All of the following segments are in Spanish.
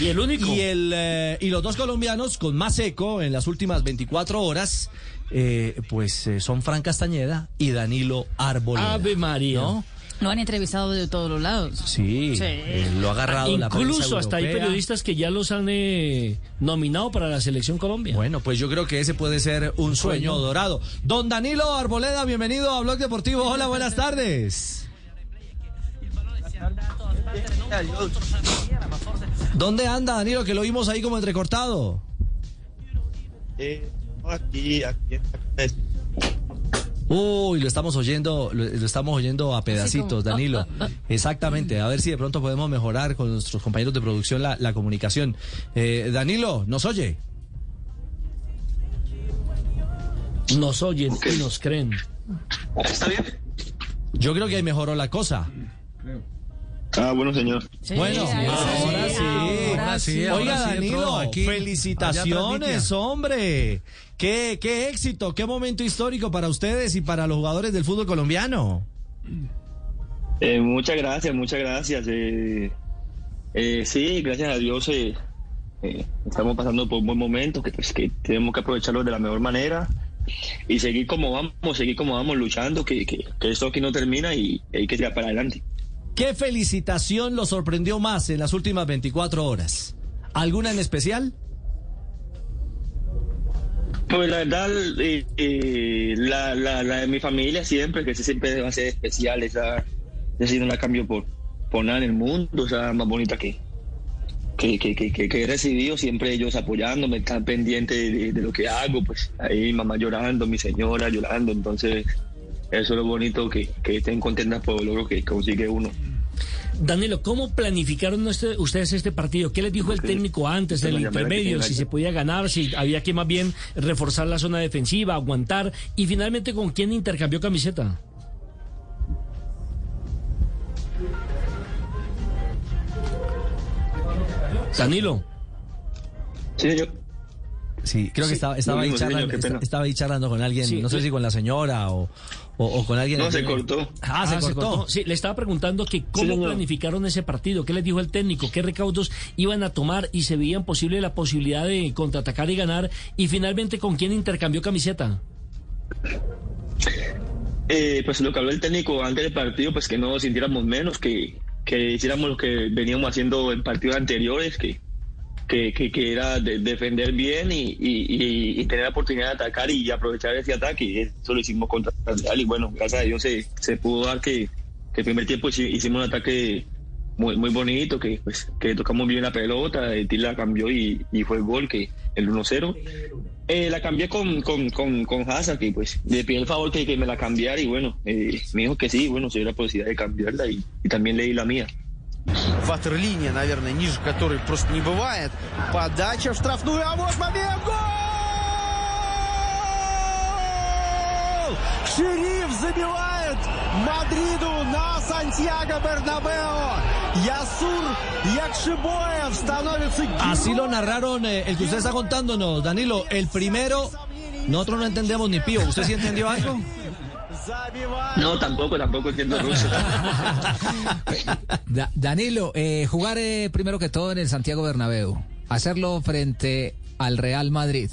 Y el único. Y, el, eh, y los dos colombianos con más eco en las últimas 24 horas, eh, pues eh, son Fran Castañeda y Danilo Arboleda. Ave María. ¿no? Lo han entrevistado de todos los lados. Sí, eh, lo ha agarrado la prensa Incluso hasta hay periodistas que ya los han eh, nominado para la selección Colombia. Bueno, pues yo creo que ese puede ser un sueño dorado. Don Danilo Arboleda, bienvenido a Blog Deportivo. Hola, buenas tardes. ¿Dónde anda Danilo? Que lo vimos ahí como entrecortado. Eh, aquí, aquí en Uy, lo estamos oyendo, lo, lo estamos oyendo a pedacitos, como, Danilo. Exactamente. A ver si de pronto podemos mejorar con nuestros compañeros de producción la, la comunicación. Eh, Danilo, ¿nos oye? Nos oyen y nos creen. ¿Está bien? Yo creo que ahí mejoró la cosa. Ah, bueno, señor. Sí, Bueno, ahora sí, sí. ahora sí. Oiga, sí entró Danilo, aquí. felicitaciones, hombre. Qué, qué éxito, qué momento histórico para ustedes y para los jugadores del fútbol colombiano. Eh, muchas gracias, muchas gracias. Eh, eh, sí, gracias a Dios eh, eh, estamos pasando por un buen momento, que, pues, que tenemos que aprovecharlo de la mejor manera y seguir como vamos, seguir como vamos, luchando, que, que, que esto aquí no termina y hay que tirar para adelante. ¿Qué felicitación lo sorprendió más en las últimas 24 horas? ¿Alguna en especial? Pues la verdad, eh, eh, la, de mi familia siempre, que siempre va a ser especial, esa, esa no cambio por, por nada en el mundo, esa más bonita que, que, que, que, que- he recibido, siempre ellos apoyándome, están pendientes de, de lo que hago, pues ahí mi mamá llorando, mi señora llorando, entonces eso es lo bonito, que, que estén contentas por el logro que consigue uno. Danilo, ¿cómo planificaron este- ustedes este partido? ¿Qué les dijo el técnico antes del intermedio? Si se podía ganar, si había que más bien reforzar la zona defensiva, aguantar. Y finalmente, ¿con quién intercambió camiseta? Danilo. Sí, yo. Sí, creo que estaba, estaba, ahí charlando, estaba ahí charlando con alguien, Sí, no sé si con la señora o, o- o con alguien. No, se cortó. Ah, se cortó. Sí, le estaba preguntando que cómo planificaron ese partido, qué les dijo el técnico, qué recaudos iban a tomar y se veían posible la posibilidad de contraatacar y ganar. Y finalmente, ¿con quién intercambió camiseta? Eh, pues lo que habló el técnico antes del partido, pues que no sintiéramos menos, que, que hiciéramos lo que veníamos haciendo en partidos anteriores, que, que, que, que era de- defender bien y, y, y- tener la oportunidad de atacar y aprovechar ese ataque. Eso lo hicimos contra Real y bueno, gracias a Dios se, se pudo dar que, que el primer tiempo hici- hicimos un ataque muy, muy bonito, que pues que tocamos bien la pelota, el la cambió y, y fue el gol, que el 1-0. Eh, la cambié con, con, con, con Hazard, que pues le pedí el favor que, que me la cambiara y bueno, eh, me dijo que sí, bueno, si la posibilidad de cambiarla y, y también leí la mía. Ватерлиния, наверное, ниже которой просто не бывает. Подача в штрафную, а вот момент! Гол! Шериф забивает Мадриду на Сантьяго Бернабео. Ясур Якшибоев становится Así lo narraron eh, el que usted está contándonos, Danilo. El primero, nosotros no entendemos ni pío. ¿Usted sí entendió algo? No, tampoco, tampoco entiendo ruso. Danilo, eh, jugar eh, primero que todo en el Santiago Bernabéu, hacerlo frente al Real Madrid,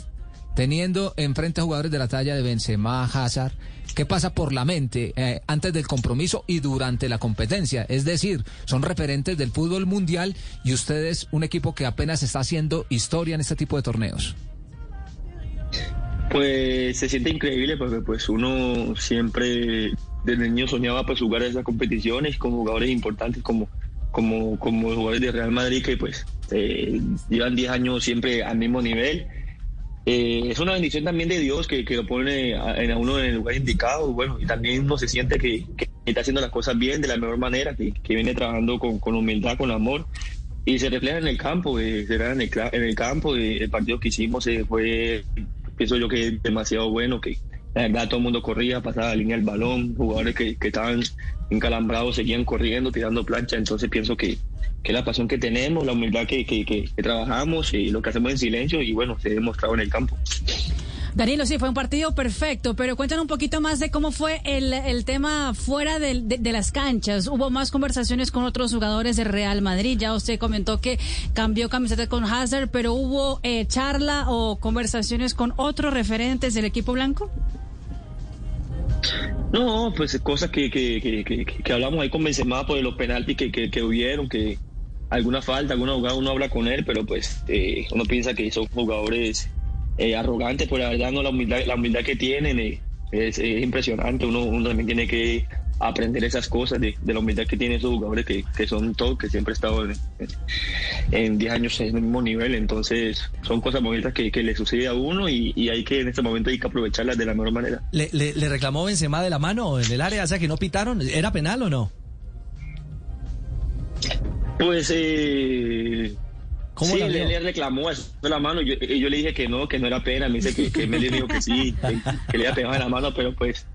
teniendo enfrente a jugadores de la talla de Benzema, Hazard, ¿qué pasa por la mente eh, antes del compromiso y durante la competencia? Es decir, son referentes del fútbol mundial y ustedes un equipo que apenas está haciendo historia en este tipo de torneos. Pues se siente increíble porque pues uno siempre desde niño soñaba pues jugar esas competiciones con jugadores importantes como como como jugadores de Real Madrid que pues eh, llevan 10 años siempre al mismo nivel. Eh, es una bendición también de Dios que, que lo pone a, en a uno en el lugar indicado, bueno, y también uno se siente que, que está haciendo las cosas bien, de la mejor manera, que, que viene trabajando con, con humildad, con amor. y se refleja en el campo, eh, se refleja en el, en el campo, eh, el partido que hicimos eh, fue, pienso yo que demasiado bueno, que la verdad todo el mundo corría, pasaba la línea del balón, jugadores que, que estaban encalambrados seguían corriendo, tirando plancha, entonces pienso que, que la pasión que tenemos, la humildad que, que, que- que trabajamos y lo que hacemos en silencio y bueno, se ha demostrado en el campo. Danilo, sí, fue un partido perfecto, pero cuéntanos un poquito más de cómo fue el, el tema fuera de, las canchas. Hubo más conversaciones con otros jugadores de Real Madrid. Ya usted comentó que cambió camiseta con Hazard, pero hubo eh, charla o conversaciones con otros referentes del equipo blanco. No, pues cosas que, que, que, hablamos ahí con Benzema por los penaltis que hubieron, que alguna falta, alguna jugada uno habla con él, pero pues eh, uno piensa que son jugadores eh, arrogantes, pues la verdad no la humildad, la humildad que tienen eh, es, es impresionante, uno, uno también tiene que aprender esas cosas de, de la humildad que tienen esos jugadores que, que son todos, que siempre han estado en, en 10 años en el mismo nivel, entonces son cosas bonitas que, que le sucede a uno y, y hay que en este momento hay que aprovecharlas de la mejor manera. ¿Le, le, le reclamó Benzema de la mano en el área? O sea, que no pitaron. ¿Era penal o no? Pues, eh, ¿Cómo sí, la le, le reclamó eso de la mano. Yo, y yo le dije que no, que no era pena. Me dice que, que me dijo que sí, que, que le había pegado en la mano, pero pues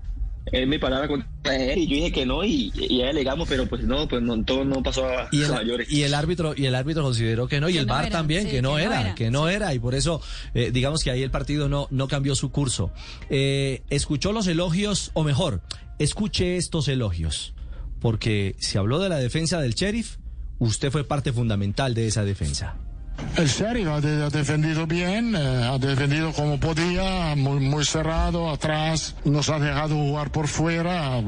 es mi palabra contra él. Y yo dije que no, y, y ya alegamos, pero pues no, pues no, todo no pasó a, Y a el, mayores. y el árbitro y el árbitro consideró que no y Que el no VAR era, también sí, que no que no era, era, que no era y por eso eh, digamos que ahí el partido no no cambió su curso. Eh, escuchó los elogios o mejor escuche estos elogios porque se habló de la defensa del sheriff, usted fue parte fundamental de esa defensa. El Sheriff ha, de- ha defendido bien, eh, ha defendido como podía, muy, muy cerrado atrás, nos ha dejado jugar por fuera,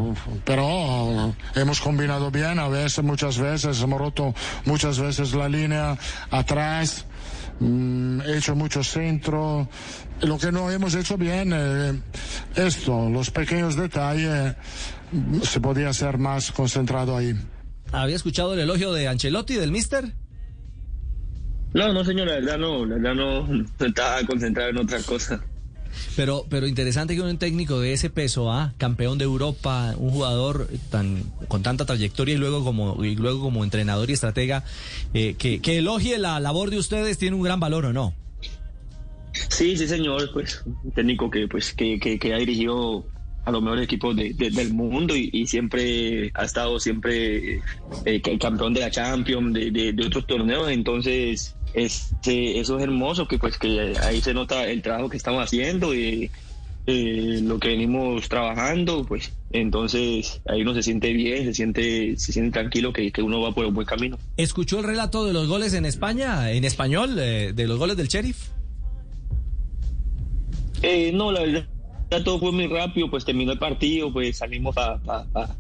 pero hemos combinado bien, a veces, muchas veces, hemos roto muchas veces la línea atrás, mm, hecho mucho centro. Lo que no hemos hecho bien, eh, esto, los pequeños detalles, se podía ser más concentrado ahí. ¿Había escuchado el elogio de Ancelotti del Mister? No, no, señor, la verdad no, la verdad no estaba concentrado en otra cosa. Pero, pero interesante que un técnico de ese peso, ¿ah? campeón de Europa, un jugador tan con tanta trayectoria y luego como y luego como entrenador y estratega, eh, que, que elogie la labor de ustedes tiene un gran valor o no. Sí, sí, señor, pues un técnico que pues que, que, que ha dirigido a los mejores equipos de- de- del mundo y, y siempre ha estado siempre eh, que- campeón de la Champions, de- de otros torneos, entonces este, eso es hermoso, que pues que ahí se nota el trabajo que estamos haciendo y eh, lo que venimos trabajando, pues entonces ahí uno se siente bien, se siente, se siente tranquilo que, que uno va por un buen camino. ¿Escuchó el relato de los goles en España, en español, eh, de los goles del Sheriff? Eh, no, la verdad todo fue muy rápido, pues terminó el partido, pues salimos pa-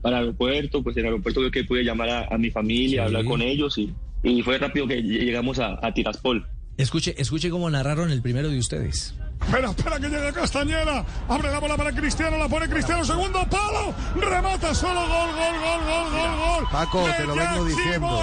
para el aeropuerto, pues en el aeropuerto que pude llamar a, a mi familia, Sí. hablar con ellos y, y fue rápido que llegamos a, a Tiraspol. Escuche, escuche cómo narraron el primero de ustedes. Espera, espera que llegue Castañeda. Abre la bola para Cristiano, la pone Cristiano, segundo palo. Remata solo, gol, gol, gol, gol, gol, gol. Paco, te lo vengo diciendo.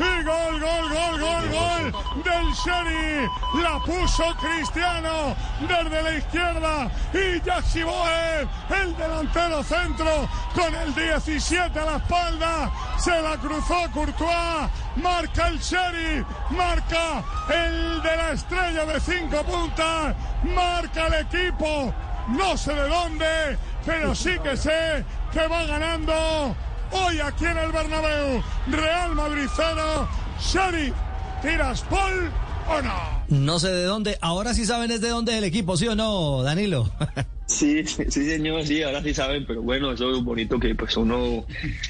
Y gol, gol, gol, gol, gol del Sheri. La puso Cristiano desde la izquierda. Y Yaxi Boe, el delantero centro, con el 17 a la espalda. Se la cruzó Courtois. Marca el Sheri. Marca el de la estrella de cinco puntas. Marca el equipo. No sé de dónde, pero sí que sé que va ganando hoy aquí en el Bernabéu. Real Madrid 0, Sheriff Tiraspol o no. No sé de dónde, ahora sí saben es de dónde es el equipo, ¿sí o no, Danilo? Sí, sí, señor, sí, ahora sí saben, pero bueno, eso es bonito que pues uno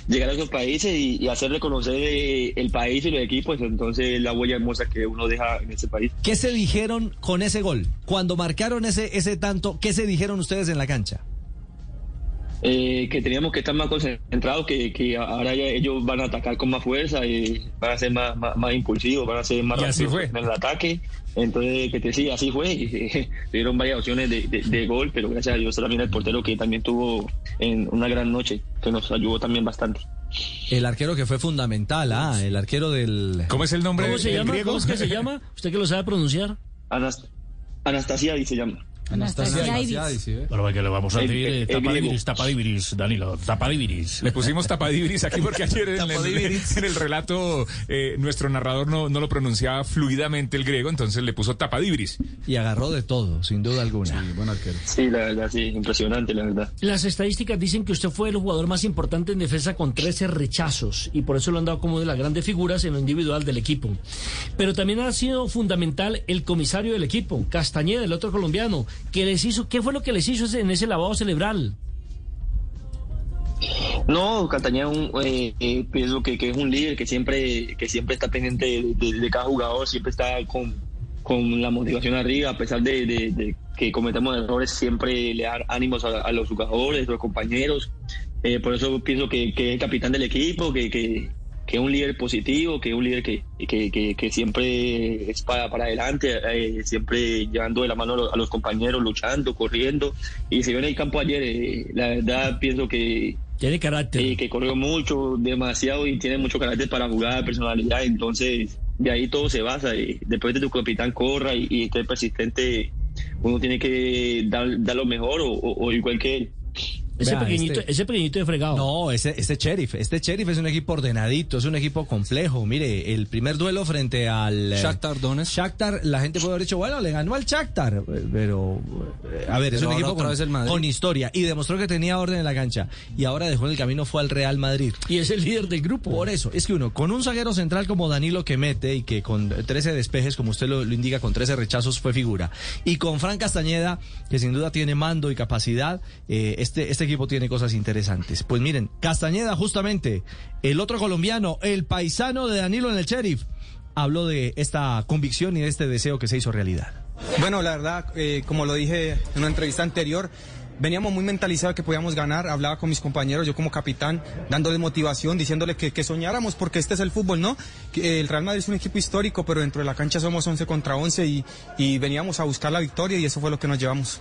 llegar a esos países y, y hacer reconocer eh, el país y los equipos, entonces la huella hermosa que uno deja en ese país. ¿Qué se dijeron con ese gol? Cuando marcaron ese, ese tanto, ¿qué se dijeron ustedes en la cancha? Eh, que teníamos que estar más concentrados, que, que ahora ya ellos van a atacar con más fuerza, y van a ser más, más, más impulsivos, van a ser más rápidos fue. en el ataque. Entonces, que te sí, así fue. y, Tuvieron varias opciones de, de- de gol, pero gracias a Dios también el portero que también tuvo en una gran noche, que nos ayudó también bastante. El arquero que fue fundamental, ah, el arquero del... ¿Cómo se llama? ¿Cómo es que se llama? ¿Usted que lo sabe pronunciar? Anast- Anastasia y se llama. Pero que le vamos a decir eh, el tapadiviris, tapadiviris, Danilo, tapadiviris. Le pusimos tapadiviris aquí porque ayer en, el- Tapadiviris. en el relato eh, nuestro narrador no, no lo pronunciaba fluidamente el griego, entonces le puso tapadiviris. Y agarró de todo, sin duda alguna. buen arquero. Sí, la verdad, sí, impresionante, la verdad. Las estadísticas dicen que usted fue el jugador más importante en defensa con 13 rechazos y por eso lo han dado como de las grandes figuras en lo individual del equipo. Pero también ha sido fundamental el comisario del equipo, Castañeda, el otro colombiano, que les hizo, ¿qué fue lo que les hizo en ese lavado cerebral? No, Castañeda eh, eh, pienso que, que es un líder que siempre, que siempre está pendiente de, cada jugador, siempre está con, con la motivación arriba, a pesar de, que cometamos errores, siempre le da ánimos a, los jugadores, a los compañeros. Eh, por eso pienso que, que es el capitán del equipo, que, que es un líder positivo, que es un líder que, que, que- que siempre es para, para adelante, eh, siempre llevando de la mano a los, a los compañeros, luchando, corriendo. Y se vio en el campo ayer, eh, la verdad pienso que... Tiene carácter. que corrió mucho, demasiado y tiene mucho carácter para jugar, personalidad. Entonces, de ahí todo se basa. y después de tu capitán corra y, y esté persistente, uno tiene que dar, dar lo mejor o, o- o igual que él. Ese Vea, pequeñito, este- ese pequeñito de fregado. No, ese, este sheriff, este sheriff es un equipo ordenadito, es un equipo complejo. Mire, el primer duelo frente al eh, Shakhtar Donetsk. Shakhtar, la gente puede haber dicho, bueno, le ganó al Shakhtar, pero eh, a ver, es un equipo con, vez el Madrid. con historia y demostró que tenía orden en la cancha y ahora dejó en el camino fue al Real Madrid. Y es el líder del grupo. Por eso, es que uno, con un zaguero central como Danilo que mete y que con 13 despejes, como usted lo, lo indica, con 13 rechazos fue figura, y con Fran Castañeda, que sin duda tiene mando y capacidad, eh, este, este equipo tiene cosas interesantes. Pues miren, Castañeda justamente, el otro colombiano, el paisano de Danilo en el Sheriff, habló de esta convicción y de este deseo que se hizo realidad. Bueno, la verdad, eh, como lo dije en una entrevista anterior, veníamos muy mentalizados que podíamos ganar. Hablaba con mis compañeros, yo como capitán, dándoles motivación, diciéndoles que, soñáramos, porque este es el fútbol, ¿no? Que el Real Madrid es un equipo histórico, pero dentro de la cancha somos 11 contra 11 y, y veníamos a buscar la victoria y eso fue lo que nos llevamos.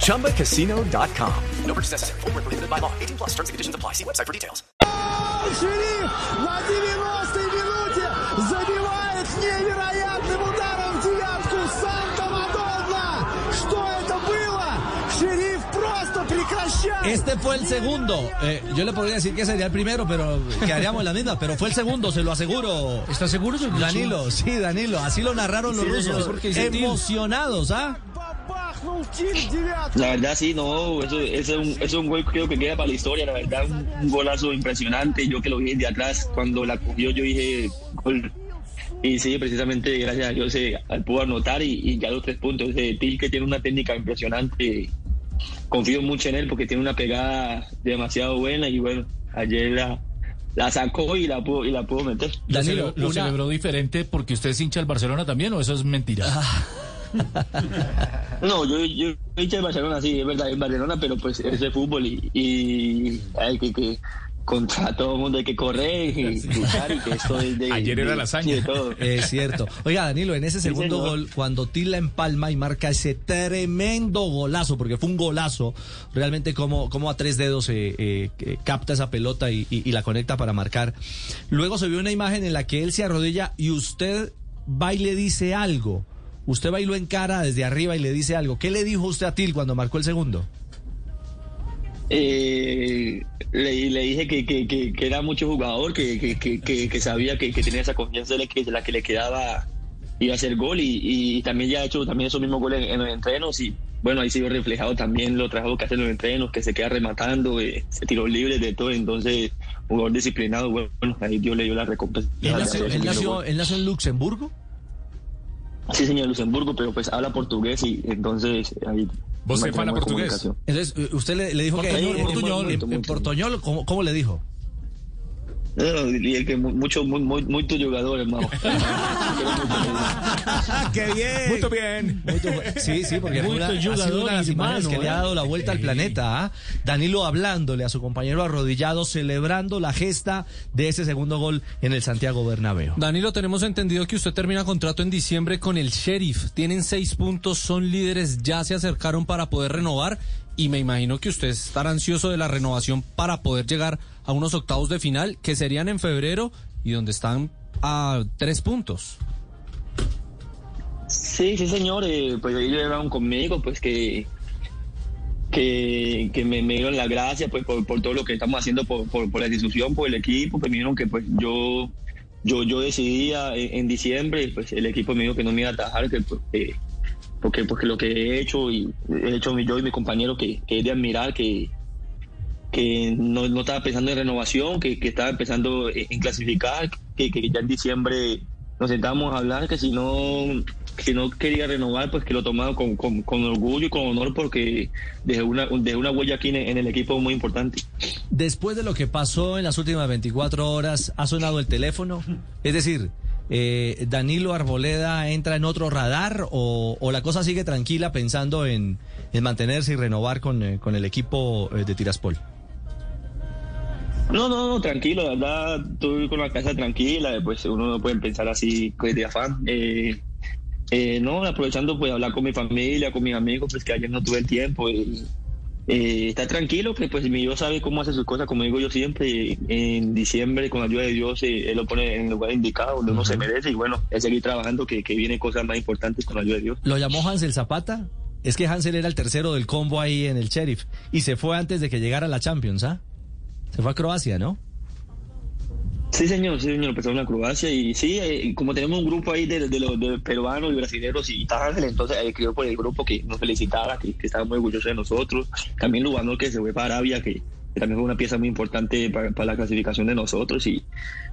ChumbaCasino.com. No purchase necessary. Void where prohibited by law. 18 plus terms and conditions apply. See website for details. Шериф на 90-й минуте забивает невероятным ударом девятку Санта-Мадонна. Что это было? Шериф просто прекращает. Este fue el segundo. Eh, yo le podría decir que sería el primero, pero quedaríamos en la misma. Pero fue el segundo, se lo aseguro. ¿Está seguro? señor Danilo, sí, Danilo. Así lo narraron los Sí, rusos. señor, porque dice Emocionados, ¿ah? La verdad sí, no, eso, eso, es un, eso, es un, gol creo que queda para la historia, la verdad, un, un golazo impresionante, yo que lo vi de atrás, cuando la cogió yo dije gol. Y sí, precisamente gracias a Dios se pudo anotar y, y, ya los tres puntos. de Til que tiene una técnica impresionante, confío mucho en él porque tiene una pegada demasiado buena y bueno, ayer la, la sacó y la pudo, y la pudo meter. Danilo, ¿Lo, celebró, una... celebró diferente porque usted es hincha al Barcelona también o eso es mentira? Ah. No, yo, yo hincha de Barcelona, sí, es verdad, en Barcelona, pero pues es de fútbol y, y hay que, que contra todo el mundo hay que correr y luchar y que esto es de... Ayer era la hazaña. de todo. Es cierto. Oiga, Danilo, en ese segundo gol, cuando Tila empalma y marca ese tremendo golazo, porque fue un golazo, realmente como, como a tres dedos eh, eh, eh, capta esa pelota y, y- y la conecta para marcar. Luego se vio una imagen en la que él se arrodilla y usted va y le dice algo. Usted va y lo encara desde arriba y le dice algo. ¿Qué le dijo usted a Til cuando marcó el segundo? Eh, le, le dije que, que, que, que era mucho jugador, que, sabía que, tenía esa confianza de la que, la que le quedaba iba a hacer gol y, y también ya ha hecho también esos mismos goles en, en los entrenos y bueno, ahí se vio reflejado también lo trabajo que hace en los entrenos, que se queda rematando, eh, se tiró libre de todo, entonces jugador disciplinado, bueno, ahí Dios le dio la recompensa. ¿Él nació, nació- él nació en Luxemburgo? Sí, señor, Luxemburgo, pero pues habla portugués y entonces ahí... ¿Vos habla buena portugués? Entonces, eh, usted le, le dijo que Portuñol, en- en- portuñol. en, en portoñol, ¿cómo, cómo le dijo? No, diría que mu- mucho, muy, muy, muy tu jugador, hermano. ¡Qué bien! Muy bien. Sí, sí, porque fue Muy una, ha sido una de las imágenes que le ha ¿eh? dado la vuelta al planeta. ¿ah? Danilo hablándole a su compañero arrodillado, celebrando la gesta de ese segundo gol en el Santiago Bernabéu. Danilo, tenemos entendido que usted termina contrato en diciembre con el Sheriff. Tienen seis puntos, son líderes, ya se acercaron para poder renovar y me imagino que usted estará ansioso de la renovación para poder llegar a unos octavos de final que serían en febrero y donde están a tres puntos. Sí, sí, señor. eh, pues ellos llegaron conmigo, pues que que, me, me dieron la gracia pues por, por todo lo que estamos haciendo por, por, la institución, por el equipo, pues me dijeron que pues yo yo yo decidía en, diciembre, pues el equipo me dijo que no me iba a atajar, que pues, que- porque porque lo que he hecho y he hecho yo y mi compañero que, que es de admirar que que no, no estaba pensando en renovación, que, estaba pensando en clasificar, que, ya en diciembre nos sentamos a hablar, que si no, si no quería renovar, pues que lo tomaba con, con, orgullo y con honor porque dejé una, dejé una huella aquí en, el equipo muy importante. Después de lo que pasó en las últimas 24 horas, ¿ha sonado el teléfono? Es decir, eh, ¿Danilo Arboleda entra en otro radar o, o la cosa sigue tranquila pensando en, en mantenerse y renovar con, eh, con el equipo eh, de Tiraspol? No, no, no, tranquilo, la verdad, estoy con la casa tranquila, pues uno no puede pensar así pues, de afán. Eh, eh, no, aprovechando pues hablar con mi familia, con mis amigos, pues que ayer no tuve el tiempo. y, eh, está tranquilo, que pues mi Dios sabe cómo hace sus cosas, como digo yo siempre, en diciembre con la ayuda de Dios eh, Él lo pone en el lugar indicado, donde uno se merece y bueno, es seguir trabajando, que, que vienen cosas más importantes con la ayuda de Dios. ¿Lo llamó Hansel Zapata? Es que Hansel era el tercero del combo ahí en el Sheriff y se fue antes de que llegara la Champions, ¿ah? Se fue a Croacia, ¿no? Sí, señor, sí, señor, empezó en la Croacia y sí, eh, como tenemos un grupo ahí de, los de peruanos y brasileños y Ángel, entonces escribió por el grupo que nos felicitara, que, que estaba muy orgulloso de nosotros. También Lugano que se fue para Arabia, que, también fue una pieza muy importante para la clasificación de nosotros y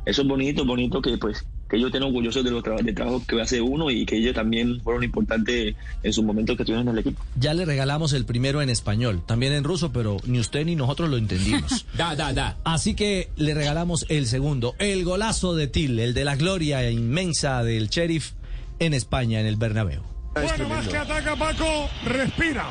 eso es bonito, bonito que pues que ellos estén orgullosos de los trabajos de trabajo que hace uno y que ellos también fueron importantes en su momento que estuvieron en el equipo. Ya le regalamos el primero en español, también en ruso, pero ni usted ni nosotros lo entendimos. Da, da, da. Así que le regalamos el segundo, el golazo de Til, el de la gloria inmensa del Sheriff en España, en el Bernabéu. Bueno, más que ataca Paco, respira.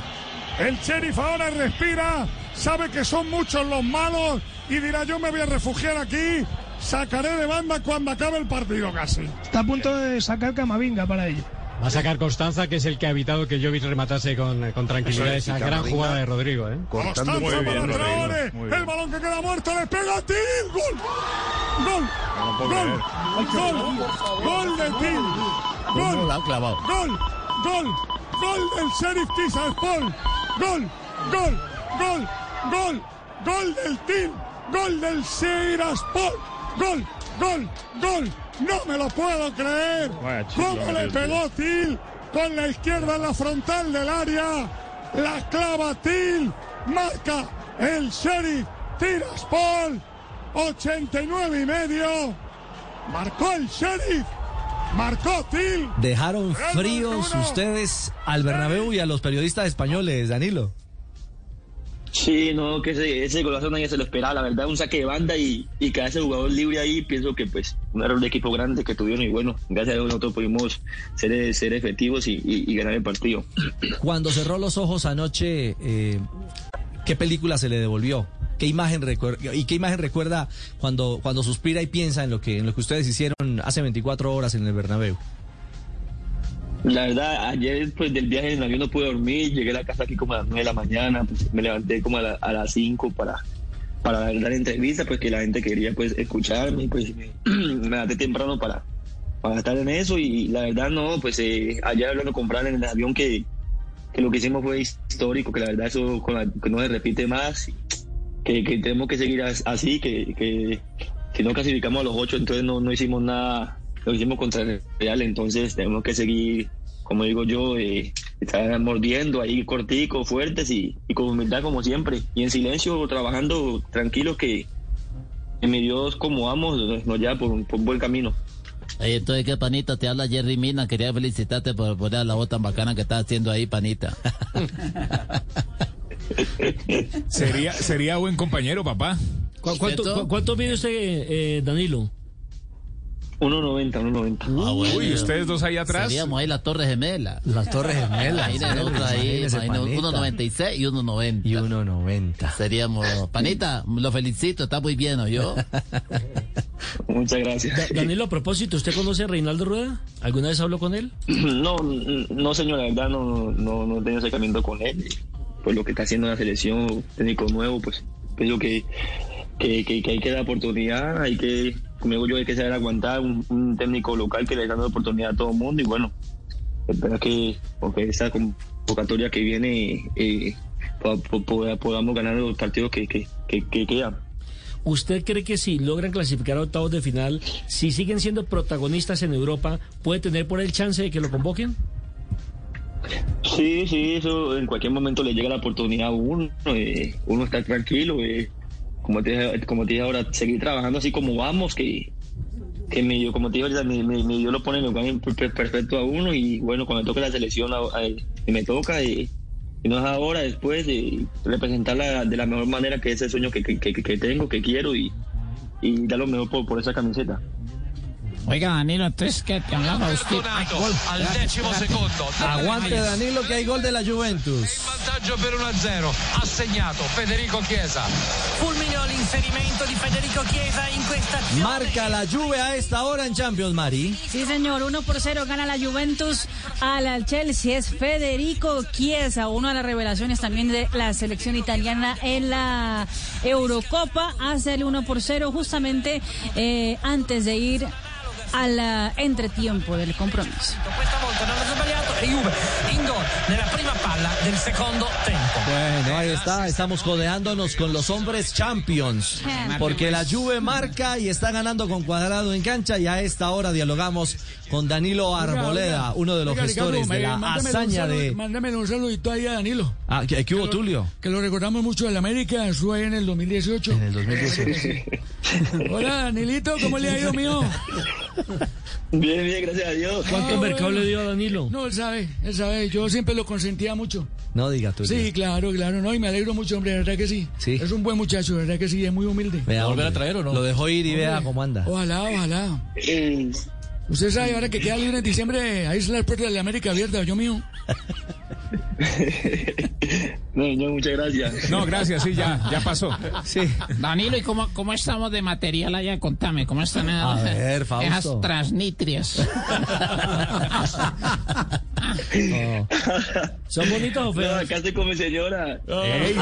El sheriff ahora respira, sabe que son muchos los malos y dirá yo me voy a refugiar aquí, sacaré de banda cuando acabe el partido casi. Está a punto de sacar Camavinga para ello. Va a sacar Constanza, que es el que ha evitado que Jovic rematase con, con tranquilidad es, esa gran jugada de Rodrigo. ¿eh? Constanza para Traore, el balón que queda muerto, le pega a Til, gol, gol, gol, gol, gol de Til, gol, gol, gol, gol del Sheriff Tiraspol, gol, gol, gol, gol, gol del Til, gol del Tiraspol, gol, gol, gol, no me lo puedo creer, cómo le pegó Til con la izquierda en la frontal del área, la clava Til, marca el Sheriff Tiraspol, 89 y medio, marcó el Sheriff, marcó Til. Dejaron fríos ustedes al Bernabéu y a los periodistas españoles, Danilo. Sí, no, que ese, ese golazo nadie se lo esperaba, la verdad, un saque de banda y, y que ese jugador libre ahí, pienso que pues un error de equipo grande que tuvieron y bueno, gracias a Dios nosotros pudimos ser, ser efectivos y, y- y ganar el partido. Cuando cerró los ojos anoche, eh, ¿qué película se le devolvió? ¿Qué imagen recuerda y qué imagen recuerda cuando cuando suspira y piensa en lo que en lo que ustedes hicieron hace 24 horas en el Bernabéu? La verdad, ayer pues del viaje en avión no pude dormir, llegué a la casa aquí como a las 9 de la mañana, pues, me levanté como a, la- a las 5 para, para dar entrevista, pues que la gente quería pues escucharme, pues me, me temprano para, para estar en eso y la verdad no, pues eh, ayer hablando con Fran en el avión que, que lo que hicimos fue histórico, que la verdad eso con la- que no se repite más, que, que tenemos que seguir as- así, que, que si no clasificamos a los ocho, entonces no, no hicimos nada, lo hicimos contra el Real, entonces tenemos que seguir, como digo yo, eh, estar mordiendo ahí cortico, fuertes y, y con humildad como siempre, y en silencio, trabajando tranquilos que, que mi Dios como amo nos, lleva por, un- por un buen camino. Oye, entonces, ¿qué panita? Te habla Jerry Mina. Quería felicitarte por poner la voz tan bacana que estás haciendo ahí, panita. Sería, sería buen compañero, papá. ¿Cu- ¿Cuánto, cu- cuánto mide usted, eh, Danilo? 1.90, 1.90. Ah, bueno. Uy, ustedes dos ahí atrás. Seríamos ahí la Torre Gemela. Las Torres Gemelas. Ahí señores, nosotros ahí, imagínese, imagínate, Panita. 1.96 y 1.90. Y 1.90. Seríamos, panita, lo felicito, está muy bien, ¿o yo? Muchas gracias. Da- Danilo, a propósito, ¿usted conoce a Reinaldo Rueda? ¿Alguna vez habló con él? No, no, señor, la verdad no, no, no he tenido acercamiento con él. Pues lo que está haciendo la selección, técnico nuevo, pues pienso que, que, que, que hay que dar oportunidad, hay que, como digo yo, hay que saber aguantar un, un técnico local que le está dando oportunidad a todo el mundo y bueno, espero que porque esta convocatoria que viene eh, po- po- poda- podamos ganar los partidos que, que, que, que quedan. ¿Usted cree que si logran clasificar a octavos de final, si siguen siendo protagonistas en Europa, puede tener por el chance de que lo convoquen? Sí, sí, eso en cualquier momento le llega la oportunidad a uno, eh, uno está tranquilo, eh, como, te, dije- como te dije ahora, seguir trabajando así como vamos, que, que dio, como te dije ahorita, mi, mi- mi Dios lo pone en lugar per- perfecto a uno y bueno, cuando me toque la selección, y me toca, y no es ahora, después, eh, representarla de la mejor manera que es el sueño que, que, que- que tengo, que quiero y, y dar lo mejor por, por esa camiseta. Oiga, Danilo, entonces que te hablaba usted. al decimo secondo. Aguante Danilo que hay gol de la Juventus. Vantaggio per 1-0. Ha segnato Federico Chiesa. Fulmineo l'inserimento di Federico Chiesa in questa azione. Marca la Juve a esta hora en Champions, Mari. Sí, señor, 1 por 0 gana la Juventus al Chelsea. Es Federico Chiesa, una de las revelaciones también de la selección italiana en la Eurocopa. Hace el 1 por 0 justamente eh, antes de ir al eh, entretiempo del compromiso. Questa volta non ha sbagliato e Juve in gol nella prima palla del secondo tempo. Bueno, ahí está, estamos codeándonos con los hombres champions, porque la Juve marca y está ganando con cuadrado en cancha y a esta hora dialogamos con Danilo Arboleda, uno de los Oiga, Ricardo, gestores de la un hazaña saludo- de... Mándamele un saludito ahí a Danilo. Ah, ¿qué, qué hubo, Tulio? Que lo recordamos mucho del América, estuvo ahí en el 2018. En el 2018. Hola, Danilito, ¿cómo le ha ido, mío? Bien, bien, gracias a Dios. ¿Cuánto Ah, mercado bueno. le dio a Danilo? No, él sabe, él sabe, yo siempre lo consentía mucho. No diga Tulio. Sí, claro, claro, no, y me alegro mucho, hombre, de verdad que sí. Sí. Es un buen muchacho, de verdad que sí, es muy humilde. Vea, hombre, Lo dejó ir y vea cómo anda. Ojalá, ojalá. Usted sabe, ahora que queda libre en diciembre, ahí es la puerta de la América abierta, yo mío. No, no, muchas gracias. No, gracias, sí, ya, ya pasó. Sí. Danilo, ¿y cómo, cómo estamos de material allá? Contame, ¿cómo están A ver, Fausto. esas transnitrias? ¿Son bonitas o No, feas? acá estoy con mi señora. Ey,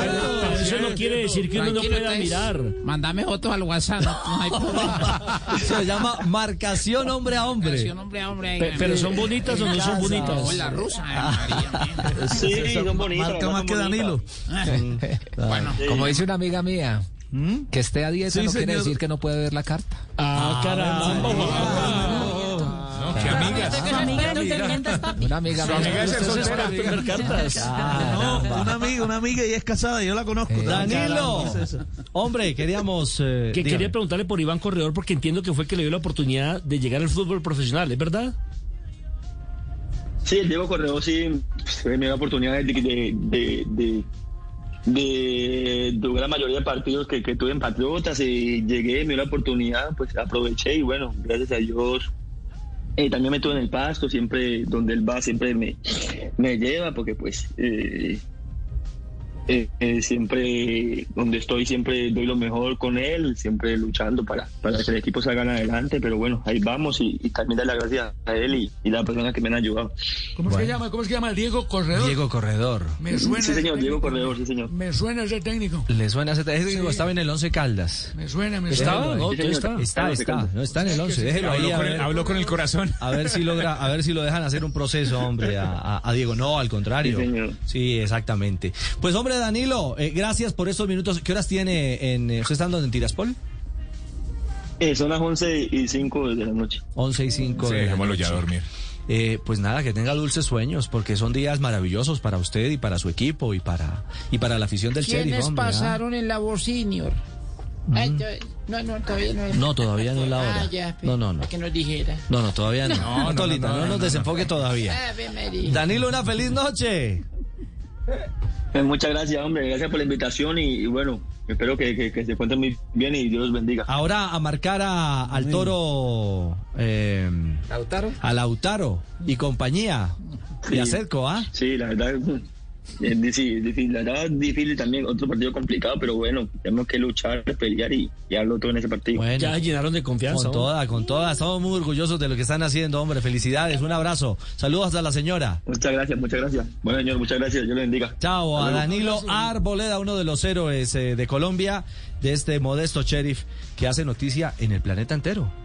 Pero eso no quiere decir que uno no pueda mirar. Mándame fotos al WhatsApp, no, no hay problema. Se llama marcación hombre a hombre. Marcación hombre a hombre. Pe- pero son bonitas o no son bonitas. O la rusa, María. Sí, son bonitas. Marca más que. Danilo. Bueno, Como dice una amiga mía, que esté a dieta Sí, no quiere decir que no puede ver la carta. Ah, caramba. No, qué amigas. Su amiga no te mientas, papi. Una amiga Su es soltera. cartas. Caramba. Una amiga, una amiga y es casada, yo la conozco. Danilo, hombre, queríamos... eh, Que dígame. quería preguntarle por Iván Corredor porque entiendo que fue que le dio la oportunidad de llegar al fútbol profesional, ¿es verdad? Sí, el Diego Corredor sí me dio la oportunidad de, de, de, de, de jugar la mayoría de partidos que, que tuve en Patriotas y llegué, me dio la oportunidad, pues aproveché y bueno, gracias a Dios eh, también me tuve en el pasto, siempre donde él va, siempre me, me lleva porque pues eh, eh, eh, siempre donde estoy siempre doy lo mejor con él, siempre luchando para, para que el equipo salga adelante, pero bueno, ahí vamos y, y también dar las gracias a él y, y las personas que me han ayudado. ¿Cómo es que llama? ¿Cómo es que llama? Diego Corredor. Diego Corredor. Me suena. Sí, señor, Diego. Corredor, sí, señor. Me suena ese técnico. ¿Le suena ese técnico? Sí. Estaba en el 11 Caldas. Me suena, me ¿Estaba? suena. No, Sí, ¿dónde señor. está? Está, está. No, está en el 11. Déjelo ahí. Habló A con, el, habló con el corazón. a ver si logra, a ver si lo dejan hacer un proceso, hombre, a, a- a Diego. No, al contrario. Sí, señor. Sí, exactamente. Pues, hombre, Danilo, eh, gracias por estos minutos. ¿Qué horas tiene en... eh, ¿Usted está en Tiraspol? Eh, son las 11 y 5 de la noche. 11 y 5 Sí, de la dejémoslo ya noche. dormir. Eh, pues nada, que tenga dulces sueños, porque son días maravillosos para usted y para su equipo y para y para la afición del Sheriff, ¿Quiénes hombre, ¿ah? pasaron en la voz senior? Ay, yo- no, no, todavía no es. No, todavía no es la hora. Ah, ya, pe- No, no, no. para que nos dijera. No, no, todavía no. No, no, Tolita, no, no, no, nos no, desenfoque todavía. Danilo, una feliz noche. Eh, muchas gracias, hombre. Gracias por la invitación y, y bueno, espero que, que- que se encuentren muy bien y Dios los bendiga. Ahora a marcar a- al toro. eh, ¿Lautaro? A Lautaro y compañía. Y a Cerco, ¿ah? Sí, la verdad es difícil, difícil, la verdad es difícil también, otro partido complicado, pero bueno, tenemos que luchar, pelear y, darlo todo en ese partido. Bueno. Ya llenaron de confianza. Con toda, con toda. Estamos muy orgullosos de lo que están haciendo, hombre. Felicidades, un abrazo. Saludos a la señora. Muchas gracias, muchas gracias. Bueno, señor, muchas gracias, Dios le bendiga. Chao, a. Danilo Arboleda, uno de los héroes eh, de Colombia, de este modesto sheriff que hace noticia en el planeta entero.